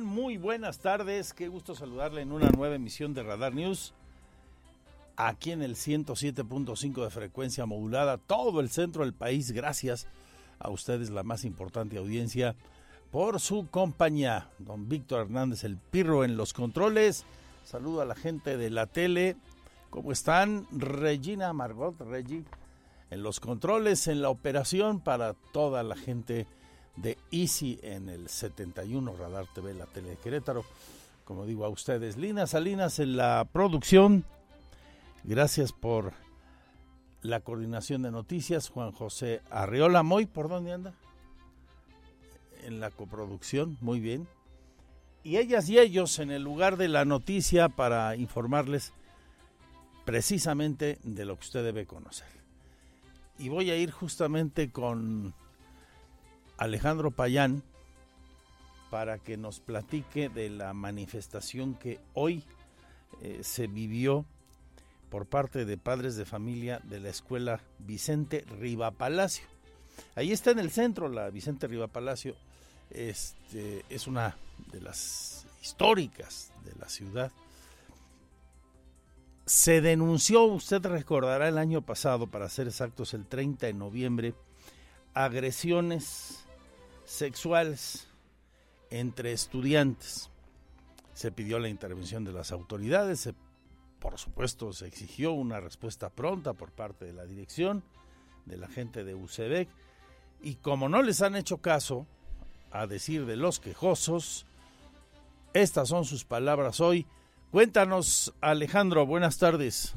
Muy buenas tardes. Qué gusto saludarle en una nueva emisión de Radar News. Aquí en el 107.5 de frecuencia modulada, todo el centro del país. Gracias a ustedes, la más importante audiencia, por su compañía. Don Víctor Hernández, el Pirro en los controles. Saludo a la gente de la tele. ¿Cómo están? Regina Margot, Regi, en los controles, en la operación para toda la gente de Easy en el 71 Radar TV, la tele de Querétaro. Como digo a ustedes, Lina Salinas en la producción. Gracias por la coordinación de noticias. Juan José Arriola Moy, ¿por dónde anda? En la coproducción, muy bien. Y ellas y ellos en el lugar de la noticia para informarles precisamente de lo que usted debe conocer. Y voy a ir justamente con Alejandro Payán para que nos platique de la manifestación que hoy eh, se vivió por parte de padres de familia de la escuela Vicente Riva Palacio. Ahí está en el centro la Vicente Riva Palacio. Este, es una de las históricas de la ciudad. Se denunció, usted recordará el año pasado, para ser exactos, el 30 de noviembre, agresiones sexuales entre estudiantes. Se pidió la intervención de las autoridades, por supuesto se exigió una respuesta pronta por parte de la dirección, de la gente de UCEBEC, y como no les han hecho caso, a decir de los quejosos, estas son sus palabras hoy. Cuéntanos, Alejandro, buenas tardes.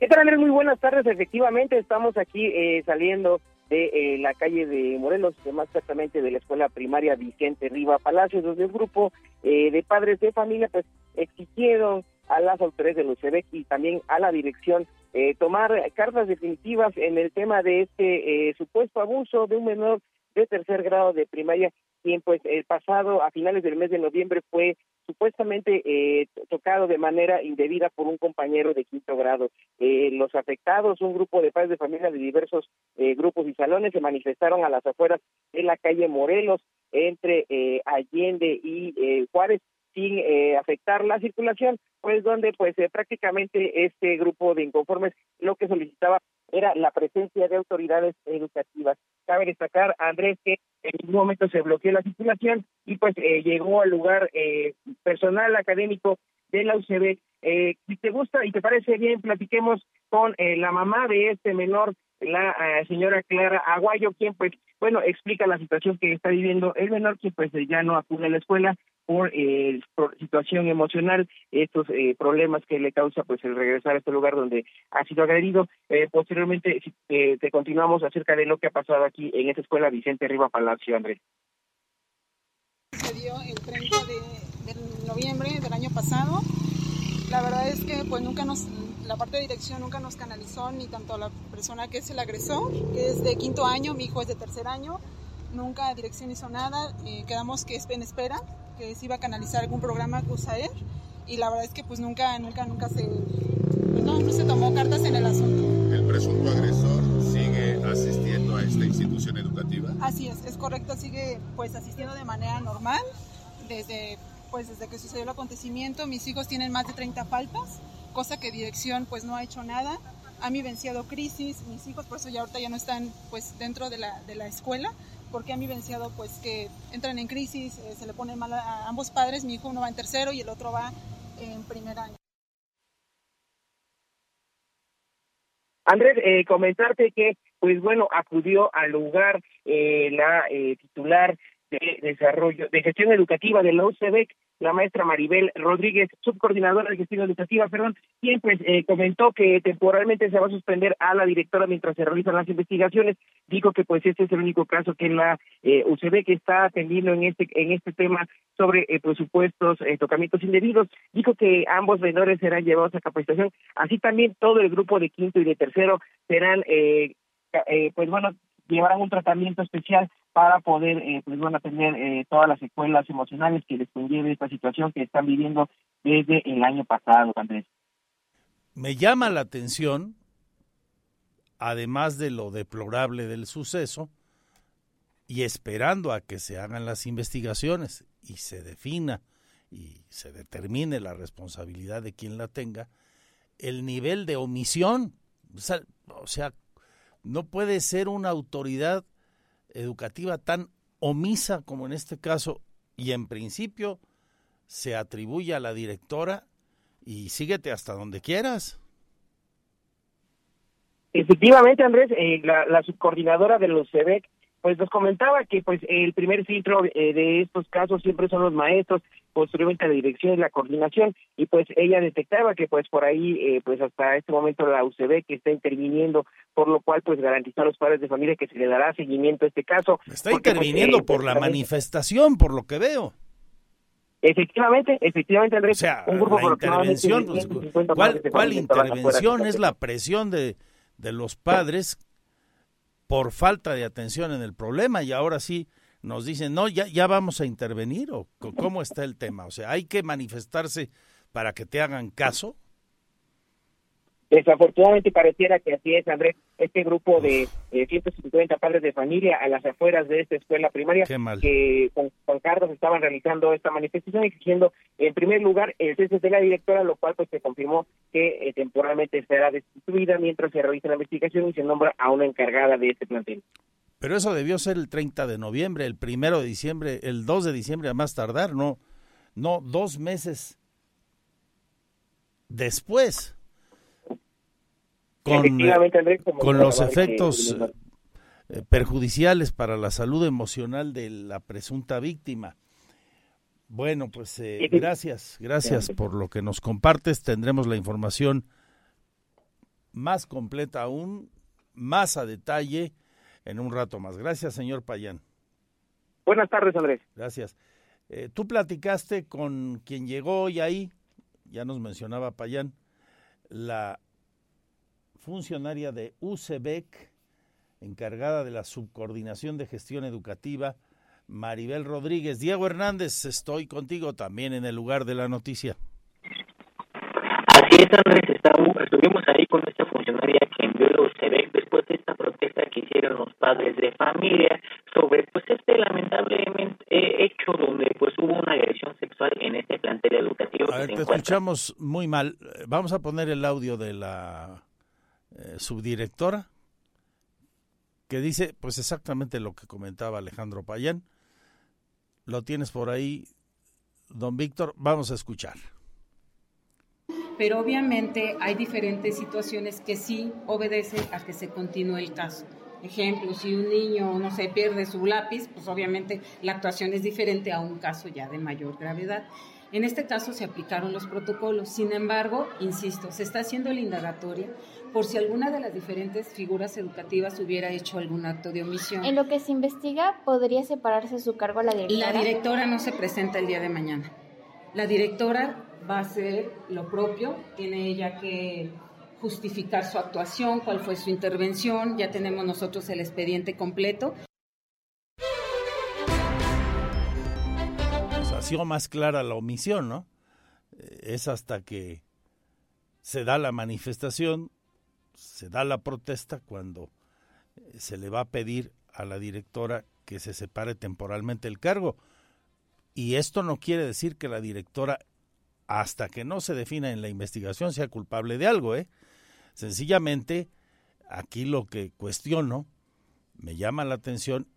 ¿Qué tal, Andrés? Muy buenas tardes. Efectivamente, estamos aquí eh, saliendo de eh, la calle de Morelos, más exactamente de la escuela primaria Vicente Riva Palacios, donde un grupo eh, de padres de familia pues exigieron a las autoridades de UCEBEC y también a la dirección eh, tomar cartas definitivas en el tema de este supuesto abuso de un menor de tercer grado de primaria, quien pues el pasado, a finales del mes de noviembre, fue supuestamente eh, tocado de manera indebida por un compañero de quinto grado. Eh, los afectados, un grupo de padres de familia de diversos eh, grupos y salones, se manifestaron a las afueras de la calle Morelos entre Allende y Juárez sin afectar la circulación, pues donde pues prácticamente este grupo de inconformes lo que solicitaba era la presencia de autoridades educativas. Cabe destacar, Andrés, que en ningún momento se bloqueó la circulación y pues eh, llegó al lugar eh, personal académico de la UCB. Eh, si te gusta y te parece bien, platiquemos con la mamá de este menor, la señora Clara Aguayo, quien pues, bueno, explica la situación que está viviendo el menor, que pues ya no acude a la escuela, por, eh, situación emocional, estos eh, problemas que le causa pues el regresar a este lugar donde ha sido agredido. Eh, posteriormente eh, te continuamos acerca de lo que ha pasado aquí en esta escuela Vicente Riva Palacio, Andrés. Se dio el 30 de, noviembre del año pasado. La verdad es que pues nunca nos, la parte de dirección nunca nos canalizó ni tanto la persona que es el agresor, que es de quinto año, mi hijo es de tercer año, nunca dirección hizo nada, quedamos que en espera que se iba a canalizar algún programa CUSAER y la verdad es que pues nunca, nunca, nunca se, pues, no, no se tomó cartas en el asunto. ¿El presunto agresor sigue asistiendo a esta institución educativa? Así es, es correcto, sigue pues asistiendo de manera normal desde pues desde que sucedió el acontecimiento. Mis hijos tienen más de 30 faltas, cosa que dirección pues no ha hecho nada. Han vivenciado crisis, mis hijos por eso ya ahorita ya no están pues dentro de la, de la escuela, porque han vivenciado pues que entran en crisis, eh, se le pone mal a ambos padres, mi hijo uno va en tercero y el otro va en primer año. Andrés, eh, comentarte que, pues bueno, acudió al lugar eh, la eh, titular de desarrollo, de gestión educativa de la UCEBEC, la maestra Maribel Rodríguez, subcoordinadora de gestión educativa, perdón, quien pues eh, comentó que temporalmente se va a suspender a la directora mientras se realizan las investigaciones. Dijo que pues este es el único caso que la eh, UCB está atendiendo en este en este tema sobre eh, presupuestos, eh, tocamientos indebidos. Dijo que ambos vendedores serán llevados a capacitación, así también todo el grupo de quinto y de tercero serán, eh, eh, pues bueno, llevarán un tratamiento especial para poder, eh, pues bueno, atender eh, todas las secuelas emocionales que les conlleve esta situación que están viviendo desde el año pasado, Andrés. Me llama la atención, además de lo deplorable del suceso, y esperando a que se hagan las investigaciones y se defina y se determine la responsabilidad de quien la tenga, el nivel de omisión. O sea, no puede ser una autoridad educativa tan omisa como en este caso y en principio se atribuye a la directora y síguete hasta donde quieras. Efectivamente, Andrés, eh, la, subcoordinadora de los CEBEC pues nos comentaba que pues el primer filtro eh, de estos casos siempre son los maestros, posteriormente la dirección y la coordinación y pues ella detectaba que pues por ahí eh, pues hasta este momento la UCB que está interviniendo por lo cual pues garantizar a los padres de familia que se le dará seguimiento a este caso. Está porque, interviniendo pues, eh, por la manifestación, por lo que veo. Efectivamente, efectivamente, Andrés. O sea, un grupo la intervención, pues, ¿cuál, cuál intervención es la presión de, de los padres por falta de atención en el problema y ahora sí nos dicen, no, ya, ya vamos a intervenir o cómo está el tema. O sea, hay que manifestarse para que te hagan caso. Desafortunadamente pareciera que así es, Andrés. Este grupo de eh, 150 padres de familia a las afueras de esta escuela primaria que con, con Carlos estaban realizando esta manifestación exigiendo, en primer lugar, el cese de la directora, lo cual pues se confirmó que eh, temporalmente será destituida mientras se realiza la investigación y se nombra a una encargada de este plantel. Pero eso debió ser el 30 de noviembre, el primero de diciembre, el 2 de diciembre a más tardar, no, no dos meses después con, con los efectos eh, perjudiciales para la salud emocional de la presunta víctima. Bueno, pues eh, gracias, gracias por lo que nos compartes. Tendremos la información más completa aún, más a detalle en un rato más. Gracias, señor Payán. Buenas tardes, Andrés. Gracias. Eh, Tú platicaste con quien llegó hoy ahí, ya nos mencionaba Payán, la funcionaria de UCEBEC, encargada de la subcoordinación de gestión educativa, Maribel Rodríguez. Diego Hernández, estoy contigo también en el lugar de la noticia. Así es, Andrés, estuvimos ahí con esta funcionaria que envió la UCEBEC después de esta protesta que hicieron los padres de familia sobre pues este lamentable eh, hecho donde pues hubo una agresión sexual en este plantel educativo. A ver, te escuchamos muy mal. Vamos a poner el audio de la eh, subdirectora, que dice pues exactamente lo que comentaba Alejandro Payán. Lo tienes por ahí, don Víctor, vamos a escuchar. Pero obviamente hay diferentes situaciones que sí obedecen a que se continúe el caso. Ejemplo, si un niño, no se pierde su lápiz, pues obviamente la actuación es diferente a un caso ya de mayor gravedad. En este caso se aplicaron los protocolos. Sin embargo, insisto, se está haciendo la indagatoria por si alguna de las diferentes figuras educativas hubiera hecho algún acto de omisión. En lo que se investiga, ¿podría separarse su cargo la directora? La directora no se presenta el día de mañana. La directora va a hacer lo propio, tiene ella que justificar su actuación, cuál fue su intervención, ya tenemos nosotros el expediente completo. Pues ha sido más clara la omisión, ¿no? Es hasta que se da la manifestación, se da la protesta cuando eh, se le va a pedir a la directora que se separe temporalmente el cargo. Y esto no quiere decir que la directora, hasta que no se defina en la investigación, sea culpable de algo, ¿eh? Sencillamente, aquí lo que cuestiono, me llama la atención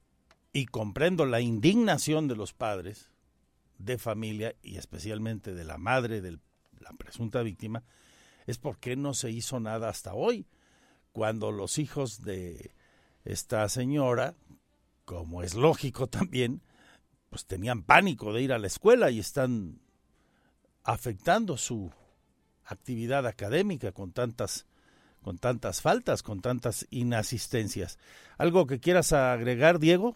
y comprendo la indignación de los padres de familia y especialmente de la madre de la presunta víctima, es por qué no se hizo nada hasta hoy, cuando los hijos de esta señora, como es lógico también, pues tenían pánico de ir a la escuela y están afectando su actividad académica con tantas con tantas faltas, con tantas inasistencias. ¿Algo que quieras agregar, Diego?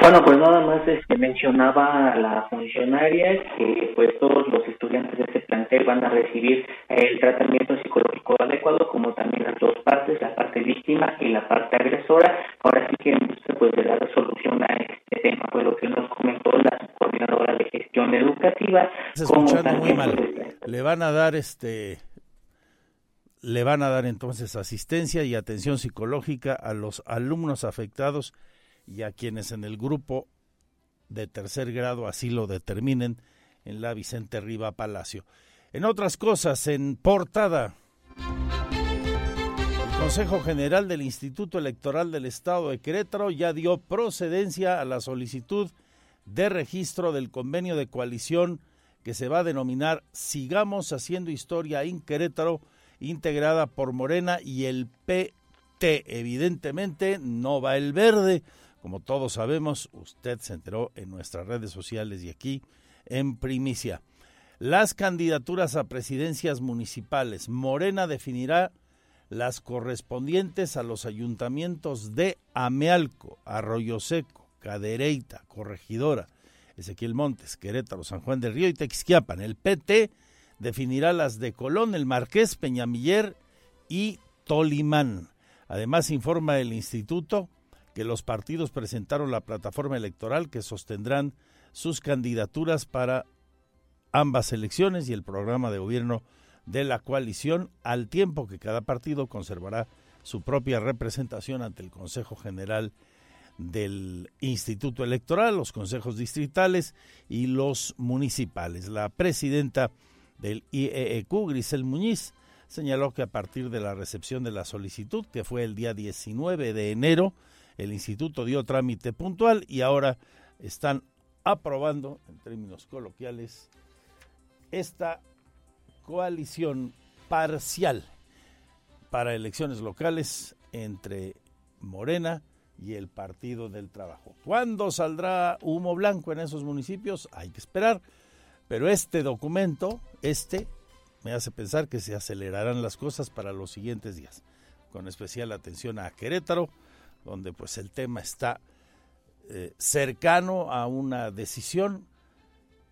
Bueno, pues nada más este, mencionaba a la funcionaria que pues todos los estudiantes de este plantel van a recibir el tratamiento psicológico adecuado, como también las dos partes, la parte víctima y la parte agresora. Ahora sí que pues de dar solución a este tema, fue lo que nos comentó la coordinadora de gestión educativa. Escuchando muy mal. Pues, Le van a dar este le van a dar entonces asistencia y atención psicológica a los alumnos afectados y a quienes en el grupo de tercer grado así lo determinen en la Vicente Riva Palacio. En otras cosas, en portada, el Consejo General del Instituto Electoral del Estado de Querétaro ya dio procedencia a la solicitud de registro del convenio de coalición que se va a denominar Sigamos Haciendo Historia en Querétaro integrada por Morena y el PT. Evidentemente no va el verde, como todos sabemos, usted se enteró en nuestras redes sociales y aquí en primicia. Las candidaturas a presidencias municipales. Morena definirá las correspondientes a los ayuntamientos de Amealco, Arroyo Seco, Cadereyta, Corregidora, Ezequiel Montes, Querétaro, San Juan del Río y Texquiapan. El PT definirá las de Colón, el Marqués, Peñamiller y Tolimán. Además, informa el instituto que los partidos presentaron la plataforma electoral que sostendrán sus candidaturas para ambas elecciones y el programa de gobierno de la coalición, al tiempo que cada partido conservará su propia representación ante el Consejo General del Instituto Electoral, los consejos distritales y los municipales. La presidenta del IEEQ, Grisel Muñiz, señaló que a partir de la recepción de la solicitud, que fue el día 19 de enero, el instituto dio trámite puntual y ahora están aprobando, en términos coloquiales, esta coalición parcial para elecciones locales entre Morena y el Partido del Trabajo. ¿Cuándo saldrá humo blanco en esos municipios? Hay que esperar. Pero este documento, este, me hace pensar que se acelerarán las cosas para los siguientes días, con especial atención a Querétaro, donde pues el tema está eh, cercano a una decisión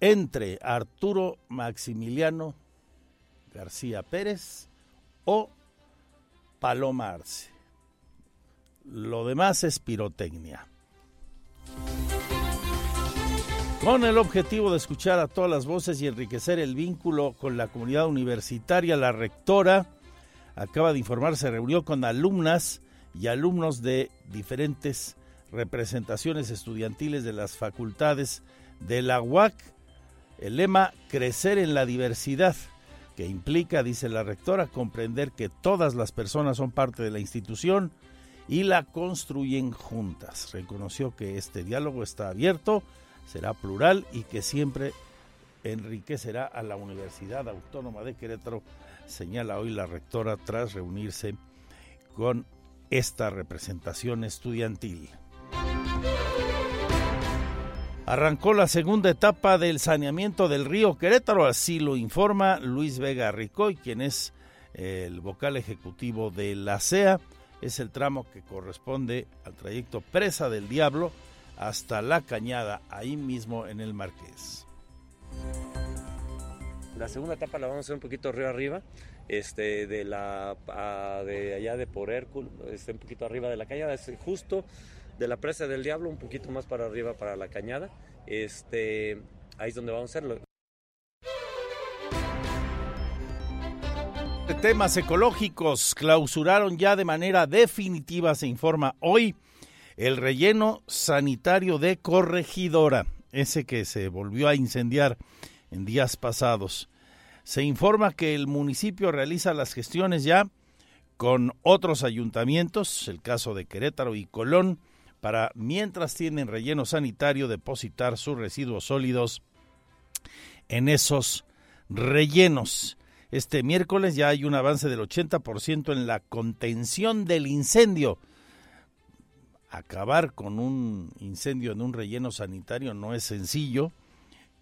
entre Arturo Maximiliano García Pérez o Paloma Arce. Lo demás es pirotecnia. Con el objetivo de escuchar a todas las voces y enriquecer el vínculo con la comunidad universitaria, la rectora acaba de informar, se reunió con alumnas y alumnos de diferentes representaciones estudiantiles de las facultades de la UAC. El lema Crecer en la diversidad, que implica, dice la rectora, comprender que todas las personas son parte de la institución y la construyen juntas. Reconoció que este diálogo está abierto será plural y que siempre enriquecerá a la Universidad Autónoma de Querétaro, señala hoy la rectora tras reunirse con esta representación estudiantil. Arrancó la segunda etapa del saneamiento del río Querétaro, así lo informa Luis Vega Ricoy, quien es el vocal ejecutivo de la CEA. Es el tramo que corresponde al trayecto Presa del Diablo, hasta La Cañada, ahí mismo en el Marqués. La segunda etapa la vamos a hacer un poquito río arriba, este, de la de allá de por Hércules, este, un poquito arriba de la cañada, es justo de la presa del diablo, un poquito más para arriba para la cañada. Este, ahí es donde vamos a hacerlo. Temas ecológicos clausuraron ya de manera definitiva, se informa hoy el relleno sanitario de Corregidora, ese que se volvió a incendiar en días pasados. Se informa que el municipio realiza las gestiones ya con otros ayuntamientos, el caso de Querétaro y Colón, para mientras tienen relleno sanitario depositar sus residuos sólidos en esos rellenos. Este miércoles ya hay un avance del 80% en la contención del incendio acabar con un incendio en un relleno sanitario no es sencillo.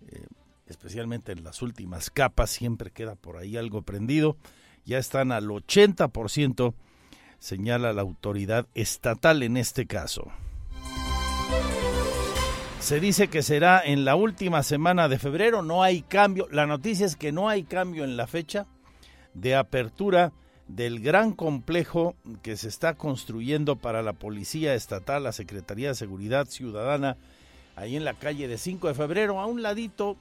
Eh, especialmente en las últimas capas, siempre queda por ahí algo prendido. Ya están al 80%, señala la autoridad estatal en este caso. Se dice que será en la última semana de febrero, no hay cambio. La noticia es que no hay cambio en la fecha de apertura del gran complejo que se está construyendo para la Policía Estatal, la Secretaría de Seguridad Ciudadana, ahí en la calle de 5 de febrero, a un ladito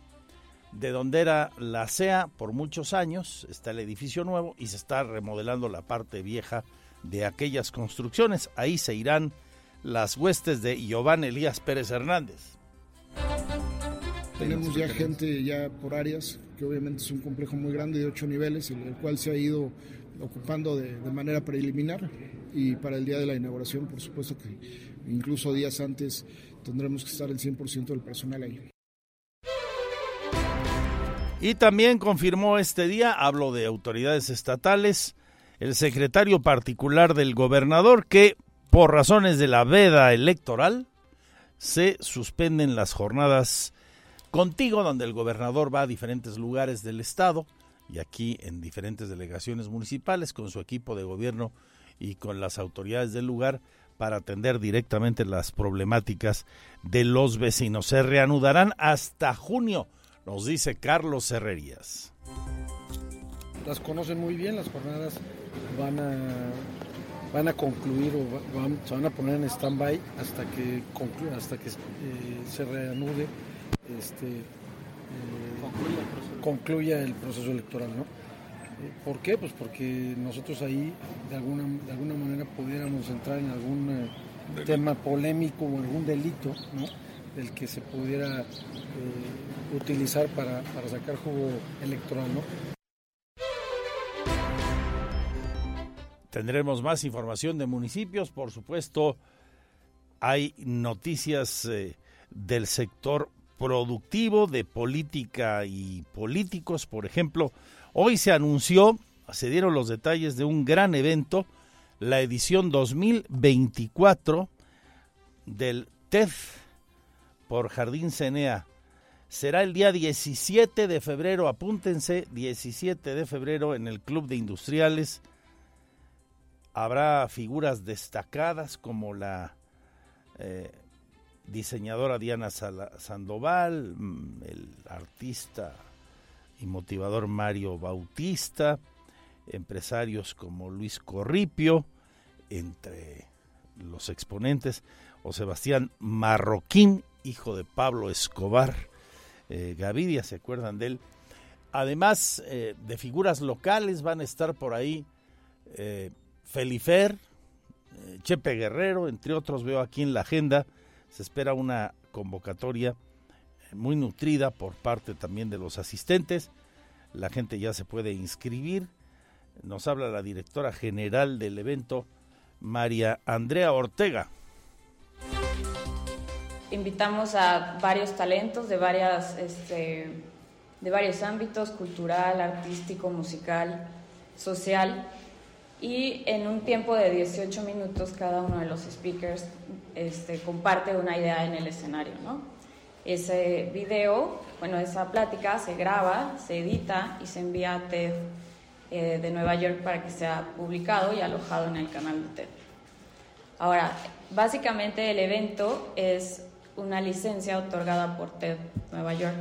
de donde era la CEA por muchos años, está el edificio nuevo y se está remodelando la parte vieja de aquellas construcciones. Ahí se irán las huestes de Giovanni Elías Pérez Hernández. Tenemos ya gente ya por áreas, que obviamente es un complejo muy grande de ocho niveles, en el cual se ha ido ocupando de, manera preliminar y para el día de la inauguración, por supuesto que incluso días antes tendremos que estar el 100% del personal ahí. Y también confirmó este día, hablo de autoridades estatales, el secretario particular del gobernador que por razones de la veda electoral se suspenden las jornadas contigo donde el gobernador va a diferentes lugares del estado y aquí en diferentes delegaciones municipales con su equipo de gobierno y con las autoridades del lugar para atender directamente las problemáticas de los vecinos. Se reanudarán hasta junio, nos dice Carlos Herrerías. Las conocen muy bien, las jornadas van a, van a concluir o se van a poner en stand-by hasta que, concluya, hasta que eh, se reanude este, eh, concluya el proceso electoral, ¿no? ¿Por qué? Pues porque nosotros ahí de alguna, de alguna manera pudiéramos entrar en algún eh, tema polémico o algún delito, ¿no? Del que se pudiera eh, utilizar para, para, sacar jugo electoral, ¿no? Tendremos más información de municipios, por supuesto. Hay noticias eh, del sector productivo, de política y políticos, por ejemplo. Hoy se anunció, se dieron los detalles de un gran evento, la edición 2024 del TED por Jardín Cenea. Será el día 17 de febrero, apúntense, 17 de febrero en el Club de Industriales. Habrá figuras destacadas como la eh, diseñadora Diana Sandoval, mm, el artista y motivador Mario Bautista, empresarios como Luis Corripio, entre los exponentes, o Sebastián Marroquín, hijo de Pablo Escobar eh, Gavidia, ¿se acuerdan de él? Además eh, de figuras locales van a estar por ahí eh, Felifer, eh, Chepe Guerrero, entre otros veo aquí en la agenda, se espera una convocatoria muy nutrida por parte también de los asistentes. La gente ya se puede inscribir. Nos habla la directora general del evento, María Andrea Ortega. Invitamos a varios talentos de, este, de varios ámbitos, cultural, artístico, musical, social, y en un tiempo de 18 minutos cada uno de los speakers este, comparte una idea en el escenario, ¿no? Ese video, bueno, esa plática se graba, se edita y se envía a TED eh, de Nueva York para que sea publicado y alojado en el canal de TED. Ahora, básicamente el evento es una licencia otorgada por TED Nueva York,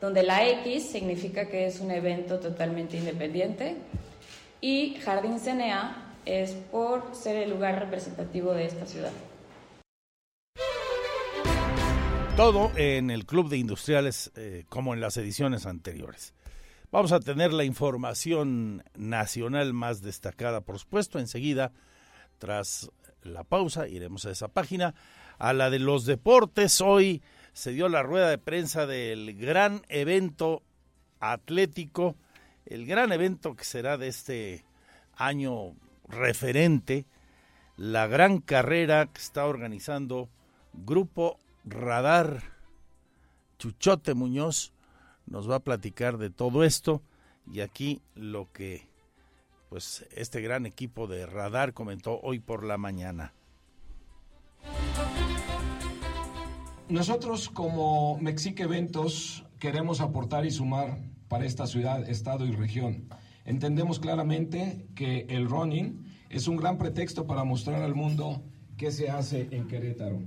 donde la X significa que es un evento totalmente independiente y Jardín Cenea es por ser el lugar representativo de esta ciudad. Todo en el Club de Industriales eh, como en las ediciones anteriores. Vamos a tener la información nacional más destacada, por supuesto, enseguida, tras la pausa, iremos a esa página, a la de los deportes. Hoy se dio la rueda de prensa del gran evento atlético, el gran evento que será de este año referente, la gran carrera que está organizando Grupo Radar. Chuchote Muñoz nos va a platicar de todo esto y aquí lo que pues este gran equipo de Radar comentó hoy por la mañana. nosotros como Mexique Eventos queremos aportar y sumar para esta ciudad, estado y región. Entendemos claramente que el running es un gran pretexto para mostrar al mundo qué se hace en Querétaro.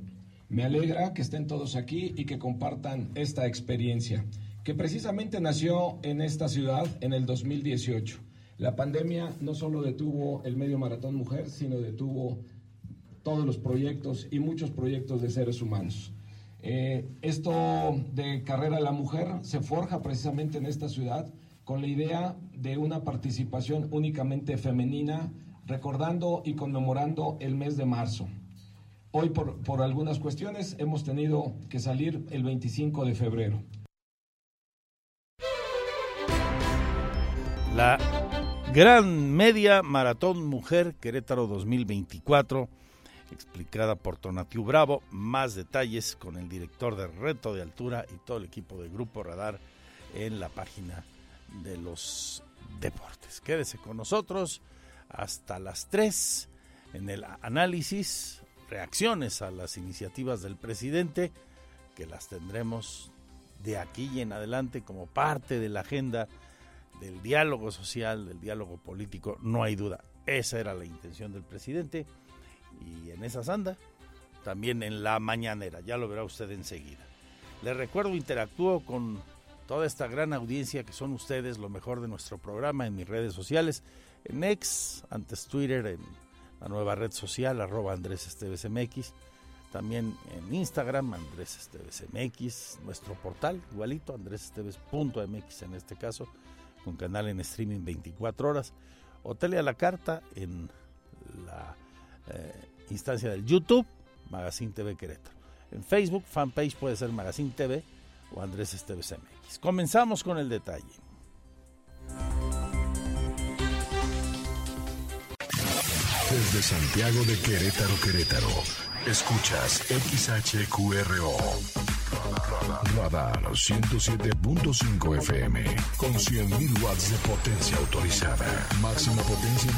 Me alegra que estén todos aquí y que compartan esta experiencia, que precisamente nació en esta ciudad en el 2018. La pandemia no solo detuvo el medio maratón mujer, sino detuvo todos los proyectos y muchos proyectos de seres humanos. Eh, esto de Carrera de la Mujer se forja precisamente en esta ciudad con la idea de una participación únicamente femenina, recordando y conmemorando el mes de marzo. Hoy por, por algunas cuestiones hemos tenido que salir el 25 de febrero. La Gran Media Maratón Mujer Querétaro 2024 explicada por Tonatiu Bravo. Más detalles con el director de Reto de Altura y todo el equipo de Grupo Radar en la página de los deportes. Quédese con nosotros hasta las 3 en el análisis, reacciones a las iniciativas del presidente, que las tendremos de aquí y en adelante como parte de la agenda del diálogo social, del diálogo político, no hay duda. Esa era la intención del presidente y en esa anda, también en la mañanera, ya lo verá usted enseguida. Les recuerdo, interactúo con toda esta gran audiencia que son ustedes, lo mejor de nuestro programa en mis redes sociales, en X, antes Twitter, en la nueva red social, arroba Andrés Esteves MX, también en Instagram, Andrés Esteves MX, nuestro portal, igualito, andresesteves.mx en este caso, con canal en streaming 24 horas, o tele a la carta en la eh, instancia del YouTube, Magazine TV Querétaro. En Facebook, fanpage puede ser Magazine TV o Andrés Esteves MX. Comenzamos con el detalle. Desde Santiago de Querétaro, Querétaro, escuchas XHQRO. Radar 107.5 FM con 100.000 watts de potencia autorizada. Máxima potencia en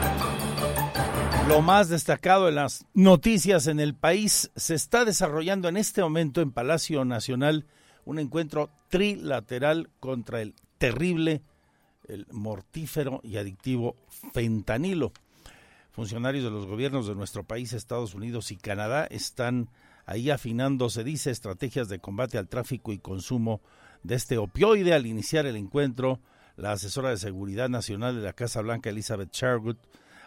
Lo más destacado en las noticias en el país se está desarrollando en este momento en Palacio Nacional un encuentro trilateral contra el terrible, el mortífero y adictivo fentanilo. Funcionarios de los gobiernos de nuestro país, Estados Unidos y Canadá están ahí afinando, se dice, estrategias de combate al tráfico y consumo de este opioide. Al iniciar el encuentro, la asesora de Seguridad Nacional de la Casa Blanca, Elizabeth Sherwood,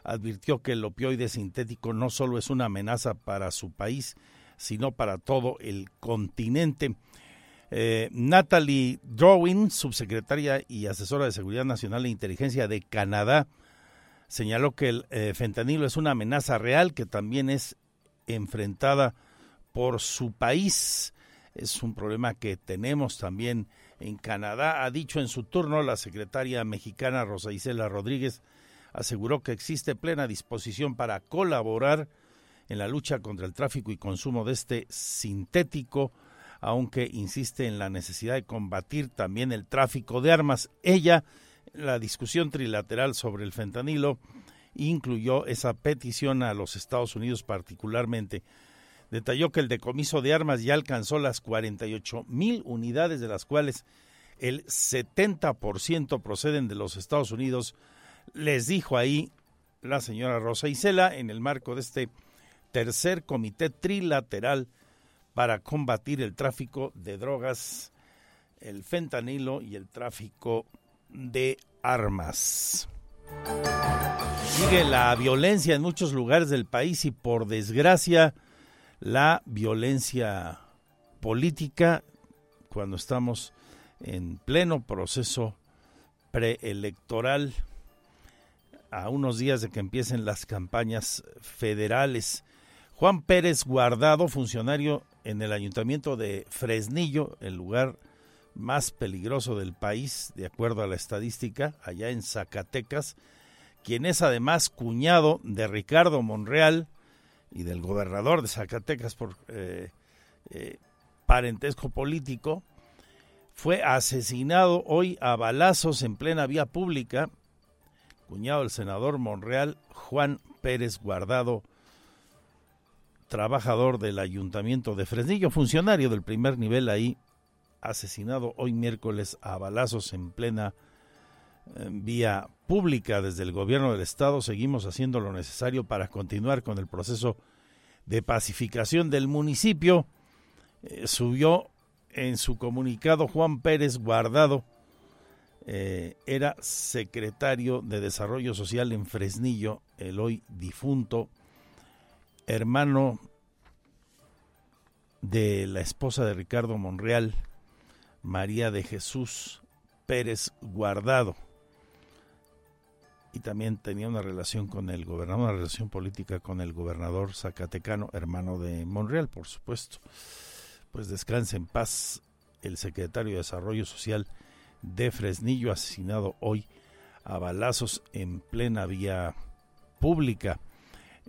advirtió que el opioide sintético no solo es una amenaza para su país, sino para todo el continente. Eh, Natalie Drawin, subsecretaria y asesora de Seguridad Nacional e Inteligencia de Canadá, señaló que el eh, fentanilo es una amenaza real que también es enfrentada por su país. Es un problema que tenemos también en Canadá, ha dicho en su turno la secretaria mexicana Rosa Isela Rodríguez, aseguró que existe plena disposición para colaborar en la lucha contra el tráfico y consumo de este sintético, aunque insiste en la necesidad de combatir también el tráfico de armas. Ella, la discusión trilateral sobre el fentanilo, incluyó esa petición a los Estados Unidos particularmente. Detalló que el decomiso de armas ya alcanzó las 48 mil unidades, de las cuales el 70% proceden de los Estados Unidos, les dijo ahí la señora Rosa Isela en el marco de este tercer comité trilateral para combatir el tráfico de drogas, el fentanilo y el tráfico de armas. Sigue la violencia en muchos lugares del país y por desgracia la violencia política cuando estamos en pleno proceso preelectoral a unos días de que empiecen las campañas federales. Juan Pérez Guardado, funcionario en el ayuntamiento de Fresnillo, el lugar más peligroso del país, de acuerdo a la estadística, allá en Zacatecas, quien es además cuñado de Ricardo Monreal y del gobernador de Zacatecas por eh, eh, parentesco político, fue asesinado hoy a balazos en plena vía pública, cuñado del senador Monreal, Juan Pérez Guardado, trabajador del ayuntamiento de Fresnillo, funcionario del primer nivel ahí, asesinado hoy miércoles a balazos en plena eh, vía pública desde el gobierno del estado. Seguimos haciendo lo necesario para continuar con el proceso de pacificación del municipio. Eh, subió en su comunicado Juan Pérez Guardado, eh, era secretario de Desarrollo Social en Fresnillo, el hoy difunto hermano de la esposa de Ricardo Monreal, María de Jesús Pérez Guardado. Y también tenía una relación con el gobernador, una relación política con el gobernador zacatecano, hermano de Monreal, por supuesto. Pues descanse en paz el secretario de Desarrollo Social de Fresnillo, asesinado hoy a balazos en plena vía pública.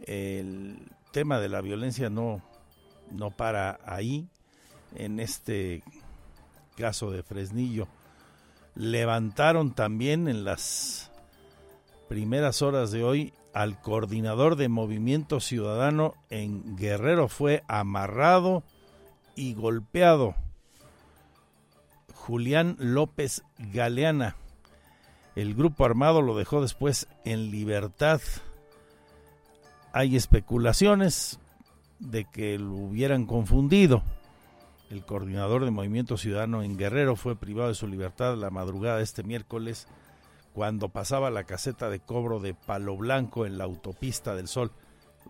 El tema de la violencia no, no para ahí. En este caso de Fresnillo, levantaron también en las primeras horas de hoy al coordinador de Movimiento Ciudadano en Guerrero. Fue amarrado y golpeado. Julián López Galeana. El grupo armado lo dejó después en libertad. Hay especulaciones de que lo hubieran confundido. El coordinador de Movimiento Ciudadano en Guerrero fue privado de su libertad la madrugada de este miércoles cuando pasaba la caseta de cobro de Palo Blanco en la autopista del Sol.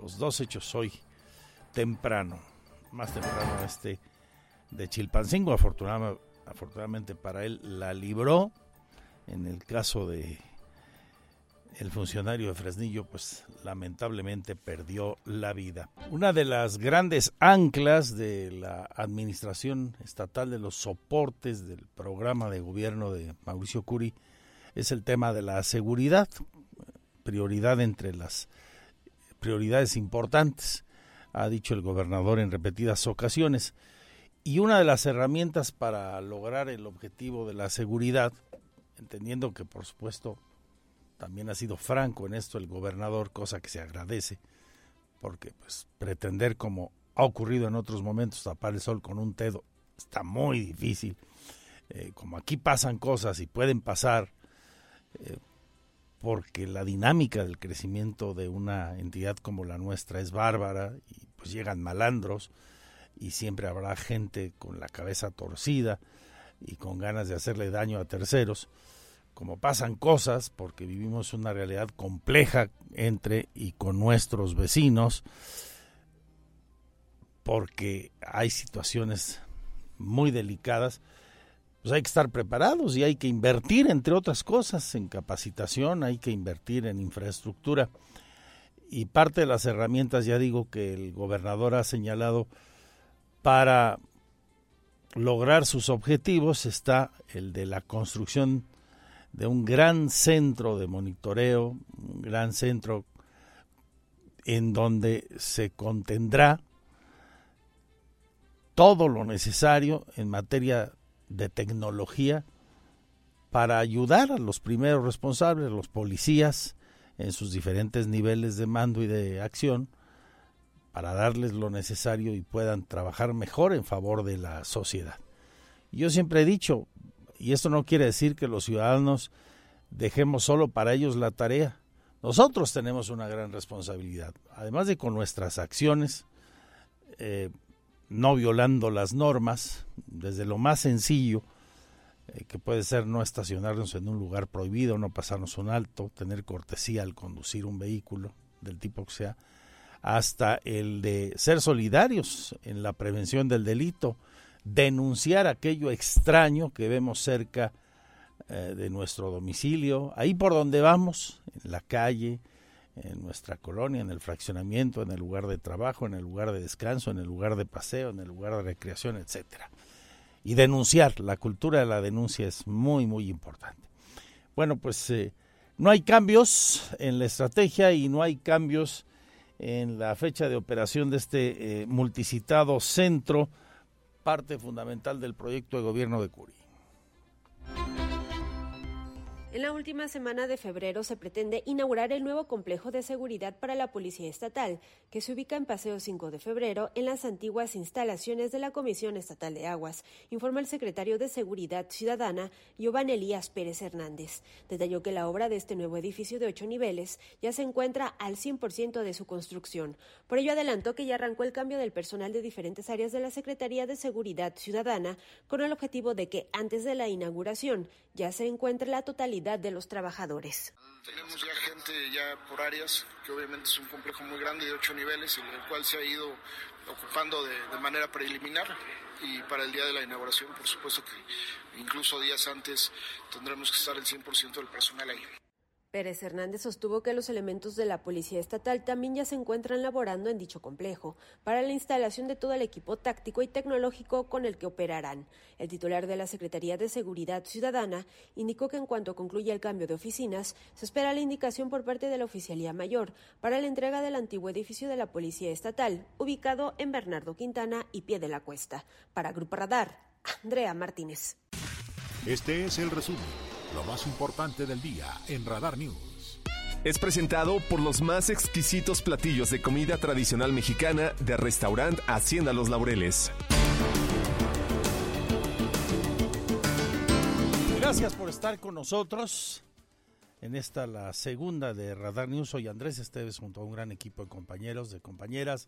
Los dos hechos hoy temprano, más temprano este de Chilpancingo, afortunadamente, afortunadamente para él la libró. En el caso de el funcionario de Fresnillo, pues lamentablemente perdió la vida. Una de las grandes anclas de la administración estatal de los soportes del programa de gobierno de Mauricio Curi es el tema de la seguridad, prioridad entre las prioridades importantes, ha dicho el gobernador en repetidas ocasiones. Y una de las herramientas para lograr el objetivo de la seguridad, entendiendo que por supuesto también ha sido franco en esto el gobernador, cosa que se agradece, porque pues pretender como ha ocurrido en otros momentos tapar el sol con un dedo está muy difícil. Eh, como aquí pasan cosas y pueden pasar, eh, porque la dinámica del crecimiento de una entidad como la nuestra es bárbara y pues llegan malandros y siempre habrá gente con la cabeza torcida y con ganas de hacerle daño a terceros como pasan cosas, porque vivimos una realidad compleja entre y con nuestros vecinos, porque hay situaciones muy delicadas, pues hay que estar preparados y hay que invertir, entre otras cosas, en capacitación, hay que invertir en infraestructura. Y parte de las herramientas, ya digo, que el gobernador ha señalado para lograr sus objetivos está el de la construcción de un gran centro de monitoreo, un gran centro en donde se contendrá todo lo necesario en materia de tecnología para ayudar a los primeros responsables, los policías, en sus diferentes niveles de mando y de acción, para darles lo necesario y puedan trabajar mejor en favor de la sociedad. Yo siempre he dicho, y esto no quiere decir que los ciudadanos dejemos solo para ellos la tarea. Nosotros tenemos una gran responsabilidad, además de con nuestras acciones, eh, no violando las normas, desde lo más sencillo, eh, que puede ser no estacionarnos en un lugar prohibido, no pasarnos un alto, tener cortesía al conducir un vehículo del tipo que sea, hasta el de ser solidarios en la prevención del delito, denunciar aquello extraño que vemos cerca eh, de nuestro domicilio, ahí por donde vamos, en la calle, en nuestra colonia, en el fraccionamiento, en el lugar de trabajo, en el lugar de descanso, en el lugar de paseo, en el lugar de recreación, etcétera. y denunciar. La cultura de la denuncia es muy, muy importante. Bueno, pues eh, no hay cambios en la estrategia y no hay cambios en la fecha de operación de este eh, multicitado centro, parte fundamental del proyecto de gobierno de Curi. En la última semana de febrero se pretende inaugurar el nuevo complejo de seguridad para la Policía Estatal, que se ubica en Paseo 5 de Febrero, en las antiguas instalaciones de la Comisión Estatal de Aguas, informa el secretario de Seguridad Ciudadana, Giovanni Elías Pérez Hernández. Detalló que la obra de este nuevo edificio de ocho niveles ya se encuentra al 100% de su construcción. Por ello adelantó que ya arrancó el cambio del personal de diferentes áreas de la Secretaría de Seguridad Ciudadana, con el objetivo de que antes de la inauguración ya se encuentre la totalidad de los trabajadores. Tenemos ya gente ya por áreas, que obviamente es un complejo muy grande de ocho niveles, en el cual se ha ido ocupando de, de manera preliminar y para el día de la inauguración, por supuesto que incluso días antes tendremos que estar el 100% del personal ahí. Pérez Hernández sostuvo que los elementos de la Policía Estatal también ya se encuentran laborando en dicho complejo para la instalación de todo el equipo táctico y tecnológico con el que operarán. El titular de la Secretaría de Seguridad Ciudadana indicó que en cuanto concluya el cambio de oficinas, se espera la indicación por parte de la Oficialía Mayor para la entrega del antiguo edificio de la Policía Estatal, ubicado en Bernardo Quintana y Pie de la Cuesta. Para Grupo Radar, Andrea Martínez. Este es el resumen lo más importante del día en Radar News. Es presentado por los más exquisitos platillos de comida tradicional mexicana de restaurante Hacienda Los Laureles. Gracias por estar con nosotros en esta la segunda de Radar News. Soy Andrés Esteves junto a un gran equipo de compañeros, de compañeras,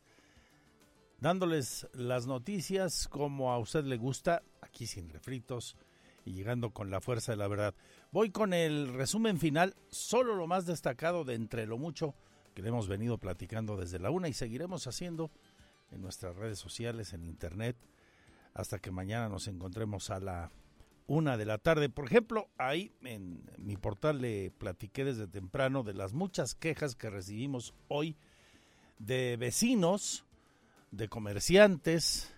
dándoles las noticias como a usted le gusta, aquí sin refritos y llegando con la fuerza de la verdad. Voy con el resumen final, solo lo más destacado de entre lo mucho que le hemos venido platicando desde la una y seguiremos haciendo en nuestras redes sociales, en internet, hasta que mañana nos encontremos a la una de la tarde. Por ejemplo, ahí en mi portal le platiqué desde temprano de las muchas quejas que recibimos hoy de vecinos, de comerciantes,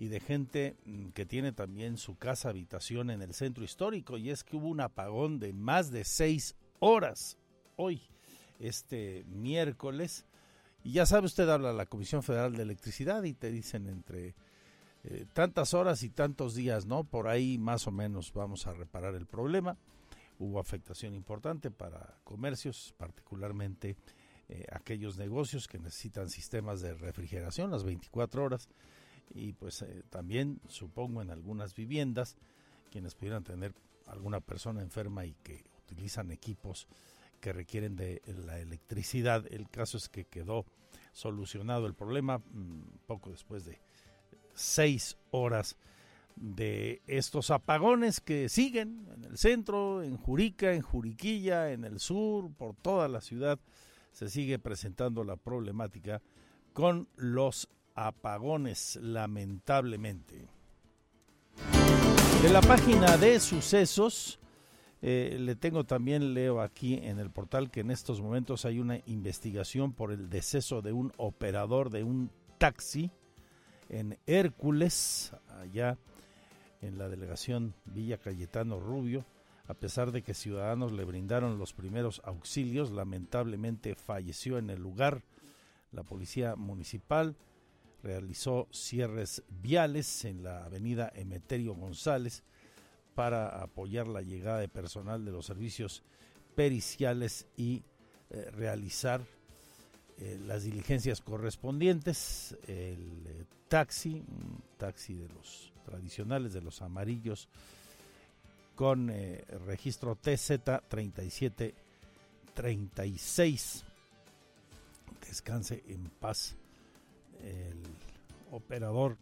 y de gente mm, que tiene también su casa habitación en el centro histórico y es que hubo un apagón de más de seis horas hoy, este miércoles. Y ya sabe usted, habla la Comisión Federal de Electricidad y te dicen entre eh, tantas horas y tantos días, ¿no? Por ahí más o menos vamos a reparar el problema. Hubo afectación importante para comercios, particularmente eh, aquellos negocios que necesitan sistemas de refrigeración las 24 horas y pues eh, también supongo en algunas viviendas quienes pudieran tener alguna persona enferma y que utilizan equipos que requieren de la electricidad. El caso es que quedó solucionado el problema mm, poco después de seis horas de estos apagones que siguen en el centro, en Jurica, en Juriquilla, en el sur, por toda la ciudad, se sigue presentando la problemática con los apagones, lamentablemente. De la página de sucesos, eh, le tengo también, leo aquí en el portal que en estos momentos hay una investigación por el deceso de un operador de un taxi en Hércules, allá en la delegación Villa Cayetano Rubio. A pesar de que ciudadanos le brindaron los primeros auxilios, lamentablemente falleció en el lugar. La policía municipal realizó cierres viales en la avenida Emeterio González para apoyar la llegada de personal de los servicios periciales y eh, realizar eh, las diligencias correspondientes. El eh, taxi, un taxi de los tradicionales, de los amarillos, con registro TZ 3736. Descanse en paz el operador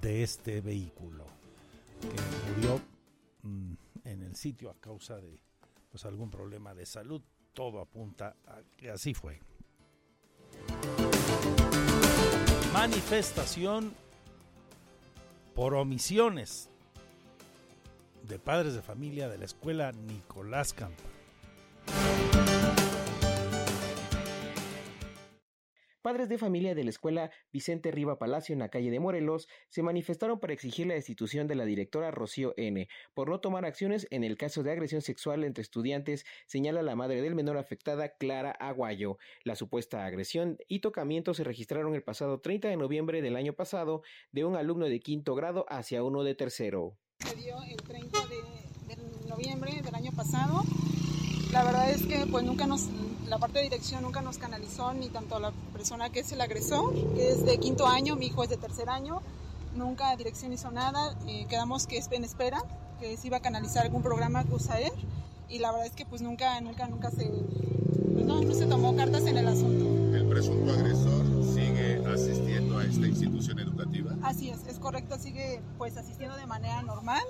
de este vehículo que murió mm, en el sitio a causa de pues algún problema de salud. Todo apunta a que así fue. Manifestación por omisiones de padres de familia de la escuela Nicolás Campa. Padres de familia de la escuela Vicente Riva Palacio en la calle de Morelos se manifestaron para exigir la destitución de la directora Rocío N. por no tomar acciones en el caso de agresión sexual entre estudiantes, señala la madre del menor afectada, Clara Aguayo. La supuesta agresión y tocamiento se registraron el pasado 30 de noviembre del año pasado de un alumno de quinto grado hacia uno de tercero. El 30 de, de noviembre del año pasado. La verdad es que pues nunca nos la parte de dirección nunca nos canalizó ni tanto la persona que es el agresor, que es de quinto año, mi hijo es de tercer año, nunca dirección hizo nada, eh, quedamos que es en espera, que se iba a canalizar algún programa que USAER y la verdad es que pues nunca, nunca, nunca se, pues, no, no se tomó cartas en el asunto. ¿El presunto agresor sigue asistiendo a esta institución educativa? Así es, es correcto, sigue pues asistiendo de manera normal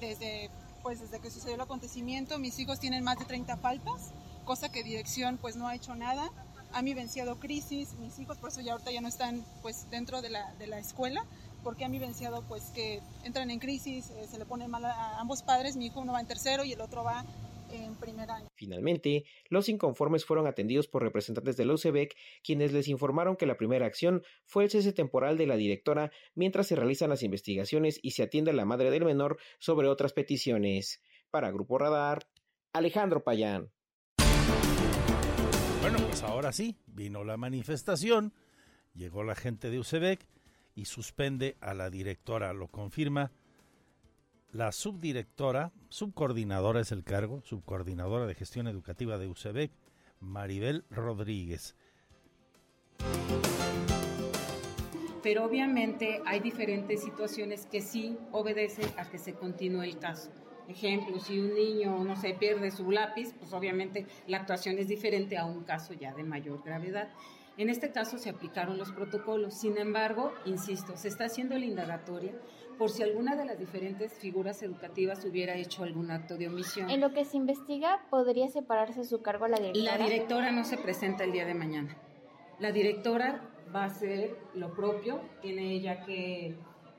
desde pues desde que sucedió el acontecimiento, mis hijos tienen más de 30 faltas, cosa que dirección pues no ha hecho nada. Ha vivenciado crisis, mis hijos por eso ya ahorita ya no están pues dentro de la, de la escuela, porque han vivenciado pues que entran en crisis, eh, se le pone mal a ambos padres, mi hijo uno va en tercero y el otro va en primer año. Finalmente, los inconformes fueron atendidos por representantes de la UCEBEC, quienes les informaron que la primera acción fue el cese temporal de la directora mientras se realizan las investigaciones y se atiende a la madre del menor sobre otras peticiones. Para Grupo Radar, Alejandro Payán. Bueno, pues ahora sí, vino la manifestación, llegó la gente de UCEBEC y suspende a la directora, lo confirma la subdirectora, subcoordinadora es el cargo, subcoordinadora de gestión educativa de UCEBEC, Maribel Rodríguez. Pero obviamente hay diferentes situaciones que sí obedecen a que se continúe el caso. Ejemplo, si un niño, no se pierde su lápiz, pues obviamente la actuación es diferente a un caso ya de mayor gravedad. En este caso se aplicaron los protocolos. Sin embargo, insisto, se está haciendo la indagatoria por si alguna de las diferentes figuras educativas hubiera hecho algún acto de omisión. En lo que se investiga, ¿podría separarse su cargo a la directora? La directora no se presenta el día de mañana. La directora va a hacer lo propio, tiene ella que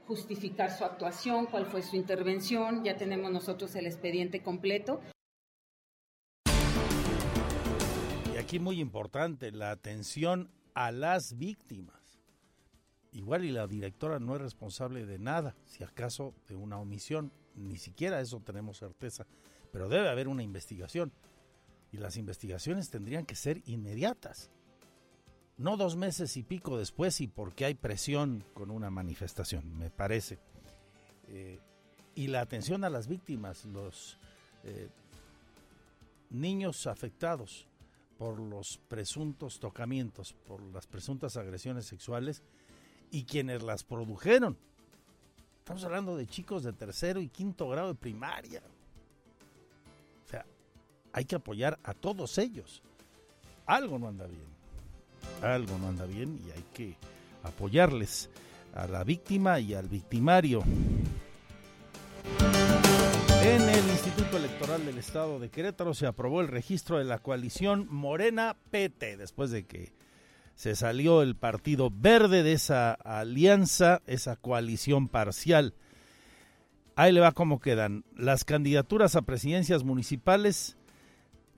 justificar su actuación, cuál fue su intervención, ya tenemos nosotros el expediente completo. Aquí muy importante, la atención a las víctimas. Igual y la directora no es responsable de nada, si acaso de una omisión, ni siquiera eso tenemos certeza, pero debe haber una investigación. Y las investigaciones tendrían que ser inmediatas no dos meses y pico después y porque hay presión con una manifestación, me parece. Eh, y la atención a las víctimas, los eh, niños afectados por los presuntos tocamientos, por las presuntas agresiones sexuales y quienes las produjeron. Estamos hablando de chicos de tercero y quinto grado de primaria. O sea, hay que apoyar a todos ellos. Algo no anda bien algo no anda bien y hay que apoyarles a la víctima y al victimario. En el Instituto Electoral del Estado de Querétaro se aprobó el registro de la coalición Morena PT después de que se salió el Partido Verde de esa alianza, esa coalición parcial. Ahí le va cómo quedan. Las candidaturas a presidencias municipales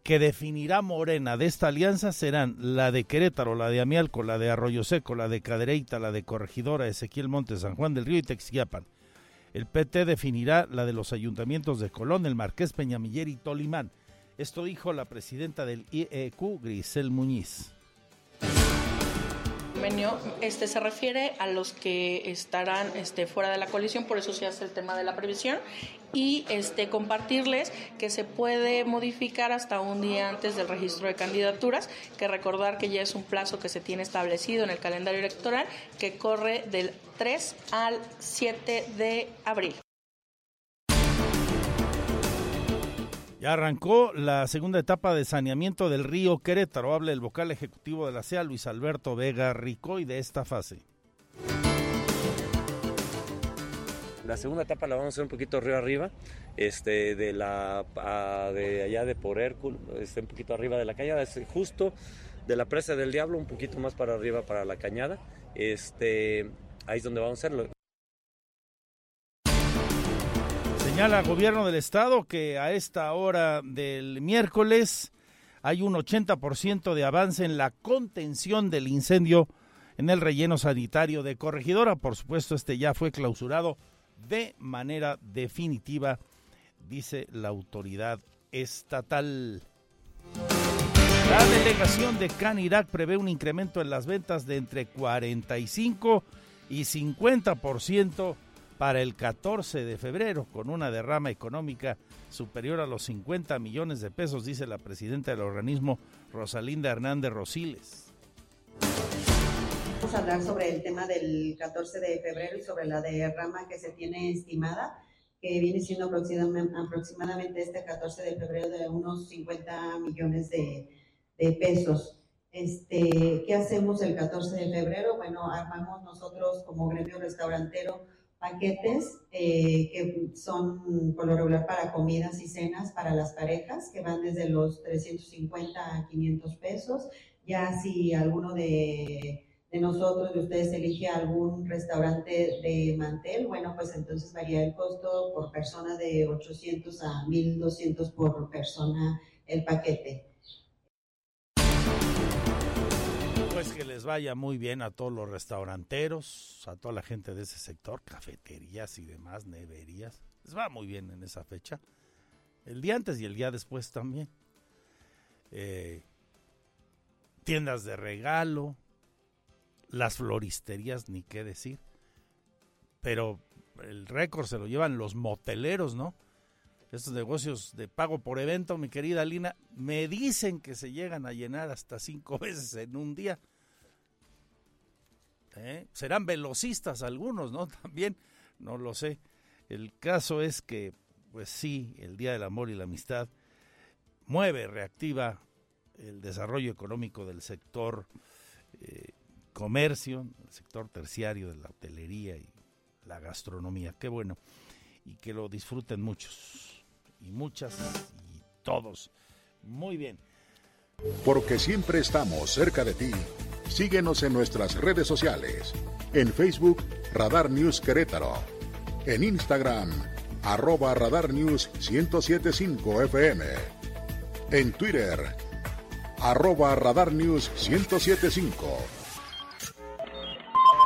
que definirá Morena de esta alianza serán la de Querétaro, la de Amialco, la de Arroyo Seco, la de Cadereyta, la de Corregidora, Ezequiel Montes, San Juan del Río y Texiapan. El PT definirá la de los ayuntamientos de Colón, El Marqués, Peñamiller y Tolimán. Esto dijo la presidenta del IEQ, Grisel Muñiz este se refiere a los que estarán este, fuera de la coalición, por eso se hace el tema de la previsión y este compartirles que se puede modificar hasta un día antes del registro de candidaturas, que recordar que ya es un plazo que se tiene establecido en el calendario electoral que corre del 3 al 7 de abril. Ya arrancó la segunda etapa de saneamiento del río Querétaro. Habla el vocal ejecutivo de la CEA, Luis Alberto Vega Ricoy, de esta fase. La segunda etapa la vamos a hacer un poquito río arriba, este, de la de allá de por Hércules, este, un poquito arriba de la cañada, justo de la presa del Diablo, un poquito más para arriba para la cañada. Este, ahí es donde vamos a hacerlo. Señala gobierno del estado que a esta hora del miércoles hay un 80% de avance en la contención del incendio en el relleno sanitario de Corregidora. Por supuesto, este ya fue clausurado de manera definitiva, dice la autoridad estatal. La delegación de Canirac prevé un incremento en las ventas de entre 45 y 50% para el 14 de febrero, con una derrama económica superior a los 50 millones de pesos, dice la presidenta del organismo, Rosalinda Hernández Rosiles. Vamos a hablar sobre el tema del 14 de febrero y sobre la derrama que se tiene estimada, que viene siendo aproximadamente este 14 de febrero de unos 50 millones de de pesos. Este, ¿Qué hacemos el 14 de febrero? Bueno, armamos nosotros como gremio restaurantero paquetes eh, que son por lo regular para comidas y cenas para las parejas, que van desde los 350 a 500 pesos. Ya si alguno de, de nosotros, de ustedes, elige algún restaurante de mantel, bueno, pues entonces varía el costo por persona de 800 a 1200 por persona el paquete. Pues que les vaya muy bien a todos los restauranteros, a toda la gente de ese sector, cafeterías y demás, neverías. Les va muy bien en esa fecha. El día antes y el día después también. Eh, tiendas de regalo, las floristerías, ni qué decir. Pero el récord se lo llevan los moteleros, ¿no? Estos negocios de pago por evento, mi querida Lina, me dicen que se llegan a llenar hasta cinco veces en un día. ¿Eh? Serán velocistas algunos, ¿no? También, no lo sé. El caso es que, pues sí, el Día del Amor y la Amistad mueve, reactiva el desarrollo económico del sector eh, comercio, el sector terciario de la hotelería y la gastronomía. Qué bueno. Y que lo disfruten muchos y muchas y todos. Muy bien. Porque siempre estamos cerca de ti Síguenos en nuestras redes sociales. En Facebook, Radar News Querétaro. En Instagram, arroba Radar News 1075 FM. En Twitter, arroba Radar News 1075.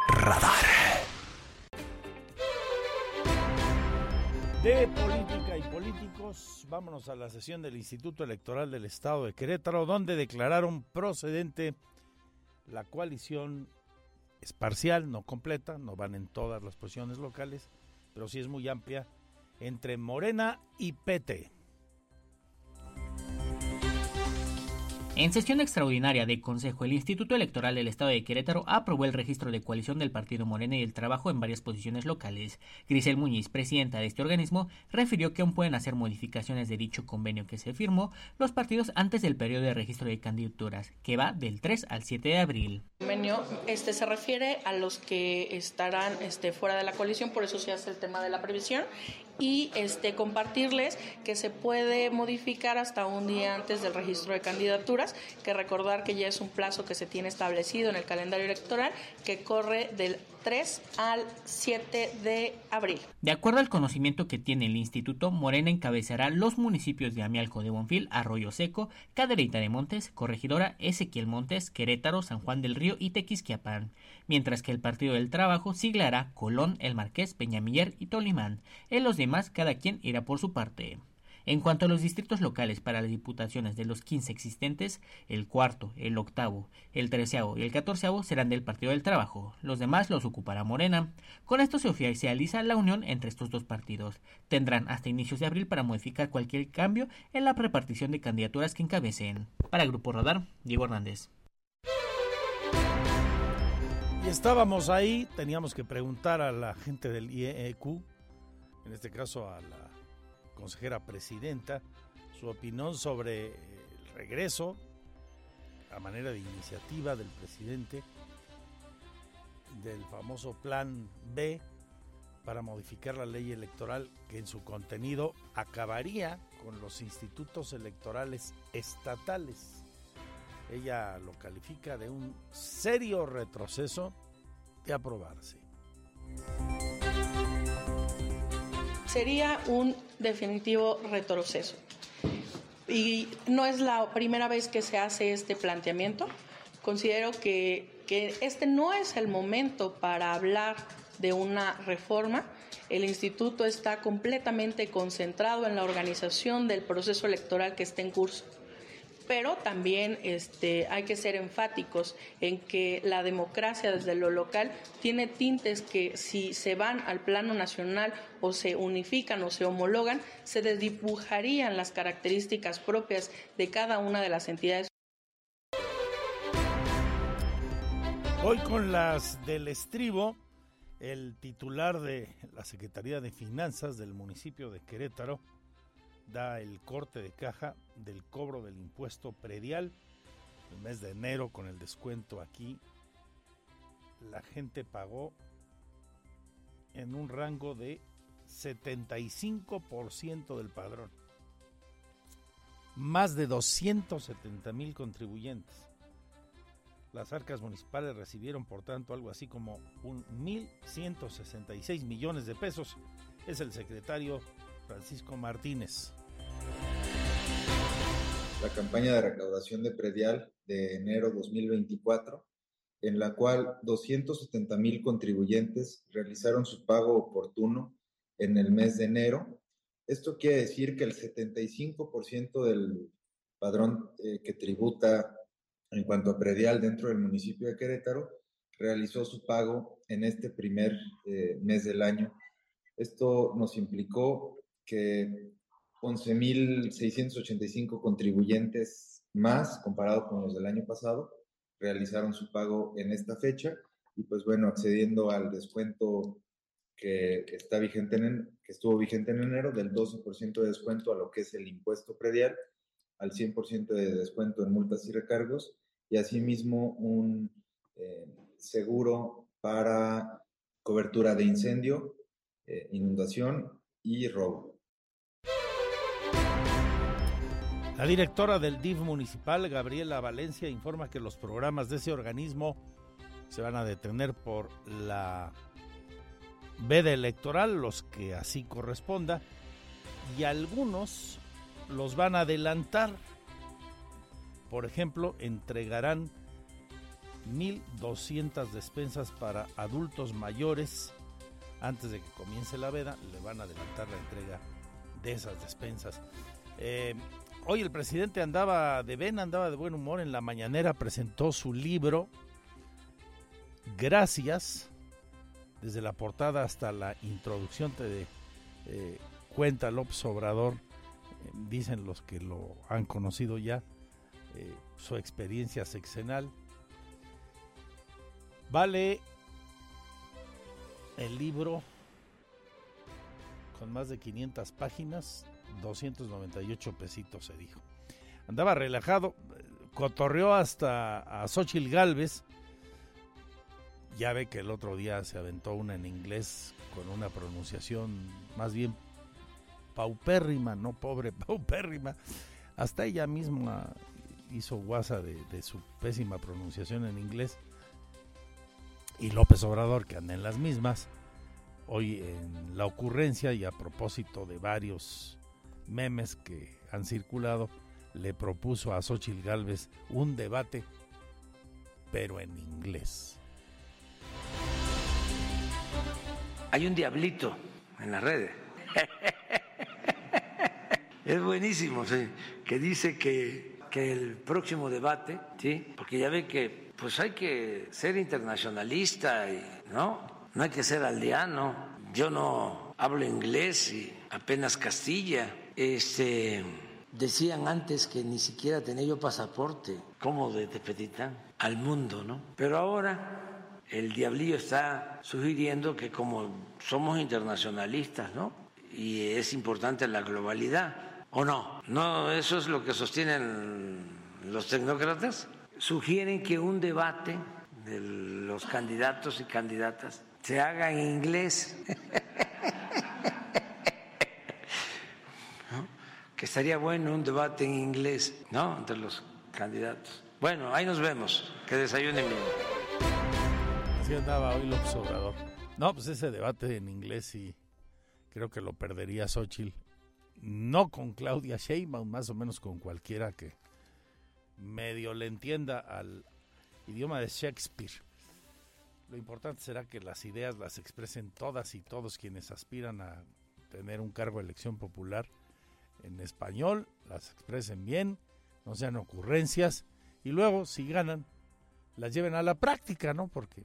Radar. De política y políticos, vámonos a la sesión del Instituto Electoral del Estado de Querétaro, donde declararon procedente la coalición es parcial, no completa, no van en todas las posiciones locales, pero sí es muy amplia entre Morena y PT. En sesión extraordinaria de Consejo, el Instituto Electoral del Estado de Querétaro aprobó el registro de coalición del Partido Morena y el trabajo en varias posiciones locales. Grisel Muñiz, presidenta de este organismo, refirió que aún pueden hacer modificaciones de dicho convenio que se firmó los partidos antes del periodo de registro de candidaturas, que va del 3 al 7 de abril. El convenio este, se refiere a los que estarán este, fuera de la coalición, por eso se hace el tema de la previsión, y este, compartirles que se puede modificar hasta un día antes del registro de candidaturas, que recordar que ya es un plazo que se tiene establecido en el calendario electoral que corre del 3 al 7 de abril. De acuerdo al conocimiento que tiene el instituto, Morena encabezará los municipios de Amialco de Bonfil, Arroyo Seco, Cadereyta de Montes, Corregidora, Ezequiel Montes, Querétaro, San Juan del Río y Tequisquiapan, mientras que el Partido del Trabajo siglará Colón, El Marqués, Peñamiller y Tolimán. En los demás, cada quien irá por su parte. En cuanto a los distritos locales para las diputaciones de los 15 existentes, el cuarto, el octavo, el treceavo y el catorceavo serán del Partido del Trabajo. Los demás los ocupará Morena. Con esto se oficializa la unión entre estos dos partidos. Tendrán hasta inicios de abril para modificar cualquier cambio en la repartición de candidaturas que encabecen. Para Grupo Radar, Diego Hernández. Y estábamos ahí, teníamos que preguntar a la gente del IEQ, en este caso a la consejera presidenta, su opinión sobre el regreso a manera de iniciativa del presidente del famoso plan B para modificar la ley electoral que en su contenido acabaría con los institutos electorales estatales. Ella lo califica de un serio retroceso de aprobarse sería un definitivo retroceso. Y no es la primera vez que se hace este planteamiento. Considero que, que este no es el momento para hablar de una reforma. El instituto está completamente concentrado en la organización del proceso electoral que está en curso pero también este, hay que ser enfáticos en que la democracia desde lo local tiene tintes que si se van al plano nacional o se unifican o se homologan, se desdibujarían las características propias de cada una de las entidades. Hoy con las del estribo, el titular de la Secretaría de Finanzas del municipio de Querétaro, da el corte de caja del cobro del impuesto predial. El mes de enero con el descuento aquí, la gente pagó en un rango de 75% del padrón. Más de 270 mil contribuyentes. Las arcas municipales recibieron, por tanto, algo así como un 1.166 millones de pesos. Es el secretario Francisco Martínez. La campaña de recaudación de predial de enero 2024, en la cual 270 mil contribuyentes realizaron su pago oportuno en el mes de enero. Esto quiere decir que el 75% del padrón eh, que tributa en cuanto a predial dentro del municipio de Querétaro realizó su pago en este primer eh, mes del año. Esto nos implicó que 11.685 contribuyentes más comparado con los del año pasado realizaron su pago en esta fecha y pues bueno, accediendo al descuento que, está vigente en, que estuvo vigente en enero del 12% de descuento a lo que es el impuesto predial, al 100% de descuento en multas y recargos y asimismo un eh, seguro para cobertura de incendio, eh, inundación y robo. La directora del DIF municipal, Gabriela Valencia, informa que los programas de ese organismo se van a detener por la veda electoral, los que así corresponda, y algunos los van a adelantar. Por ejemplo, entregarán 1.200 despensas para adultos mayores. Antes de que comience la veda, le van a adelantar la entrega de esas despensas. Eh, Hoy el presidente andaba de ven, andaba de buen humor. En la mañanera presentó su libro Gracias. Desde la portada hasta la introducción te eh, cuenta López Obrador, eh, dicen los que lo han conocido ya, eh, su experiencia sexenal. Vale el libro con más de 500 páginas, 298 pesitos, se dijo. Andaba relajado, cotorreó hasta a Xochil Galvez. Ya ve que el otro día se aventó una en inglés con una pronunciación más bien paupérrima, no pobre, paupérrima. Hasta ella misma hizo guasa de, de su pésima pronunciación en inglés. Y López Obrador, que anda en las mismas, hoy en la ocurrencia y a propósito de varios memes que han circulado, le propuso a Xochitl Galvez un debate, pero en inglés. Hay un diablito en las redes. es buenísimo, sí, que dice que, que el próximo debate, ¿sí? porque ya ve que pues hay que ser internacionalista, y, ¿no? No hay que ser aldeano. Yo no hablo inglés y apenas Castilla este, decían antes que ni siquiera tenía yo pasaporte, como de Tepetitán, al mundo, ¿no? Pero ahora el diablillo está sugiriendo que como somos internacionalistas, ¿no? Y es importante la globalidad, ¿o no? No, eso es lo que sostienen los tecnócratas. Sugieren que un debate de los candidatos y candidatas se haga en inglés. que estaría bueno un debate en inglés, ¿no? Entre los candidatos. Bueno, ahí nos vemos. Que desayunen bien. Así andaba hoy López Obrador. No, pues ese debate en inglés sí creo que lo perdería Xochitl. no con Claudia Sheinbaum, más o menos con cualquiera que medio le entienda al idioma de Shakespeare. Lo importante será que las ideas las expresen todas y todos quienes aspiran a tener un cargo de elección popular en español, las expresen bien, no sean ocurrencias y luego si ganan las lleven a la práctica, ¿no? Porque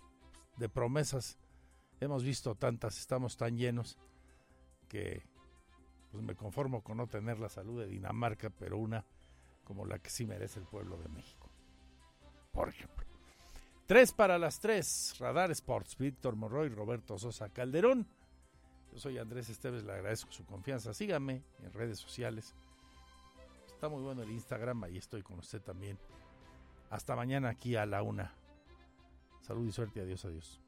de promesas hemos visto tantas, estamos tan llenos que pues me conformo con no tener la salud de Dinamarca, pero una como la que sí merece el pueblo de México. Por ejemplo. Tres para las tres. Radar Sports, Víctor Morroy, Roberto Sosa Calderón. Yo soy Andrés Esteves, le agradezco su confianza. Sígame en redes sociales. Está muy bueno el Instagram, ahí estoy con usted también. Hasta mañana aquí a la una. Salud y suerte, adiós, adiós.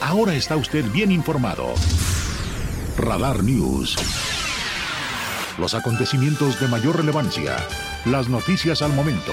Ahora está usted bien informado. Radar News. Los acontecimientos de mayor relevancia, las noticias al momento